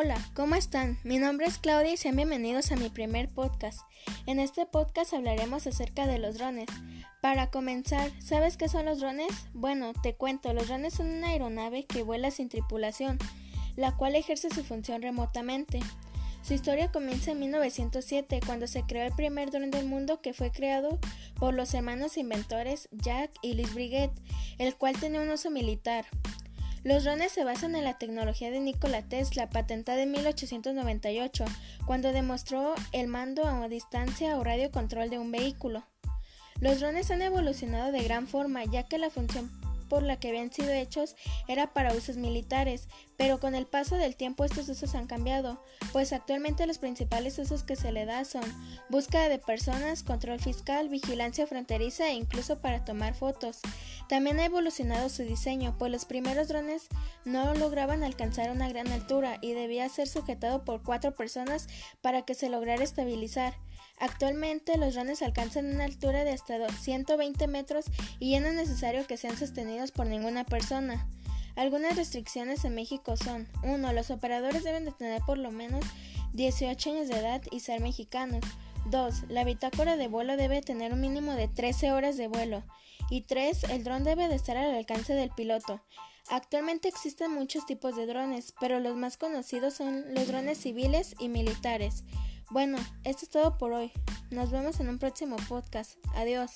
Hola, ¿cómo están? Mi nombre es Claudia y sean bienvenidos a mi primer podcast. En este podcast hablaremos acerca de los drones. Para comenzar, ¿sabes qué son los drones? Bueno, te cuento, los drones son una aeronave que vuela sin tripulación, la cual ejerce su función remotamente. Su historia comienza en 1907, cuando se creó el primer dron del mundo que fue creado por los hermanos inventores Jack y Louis Briguet, el cual tenía un uso militar. Los drones se basan en la tecnología de Nikola Tesla, patentada en 1898, cuando demostró el mando a distancia o radio control de un vehículo. Los drones han evolucionado de gran forma, ya que la función por la que habían sido hechos era para usos militares, pero con el paso del tiempo estos usos han cambiado, pues actualmente los principales usos que se le da son búsqueda de personas, control fiscal, vigilancia fronteriza e incluso para tomar fotos. También ha evolucionado su diseño, pues los primeros drones no lograban alcanzar una gran altura y debía ser sujetado por cuatro personas para que se lograra estabilizar. Actualmente los drones alcanzan una altura de hasta 120 metros y ya no es necesario que sean sostenidos por ninguna persona. Algunas restricciones en México son 1. Los operadores deben de tener por lo menos 18 años de edad y ser mexicanos. 2. La bitácora de vuelo debe tener un mínimo de 13 horas de vuelo. Y 3. El dron debe de estar al alcance del piloto. Actualmente existen muchos tipos de drones, pero los más conocidos son los drones civiles y militares. Bueno, esto es todo por hoy. Nos vemos en un próximo podcast. Adiós.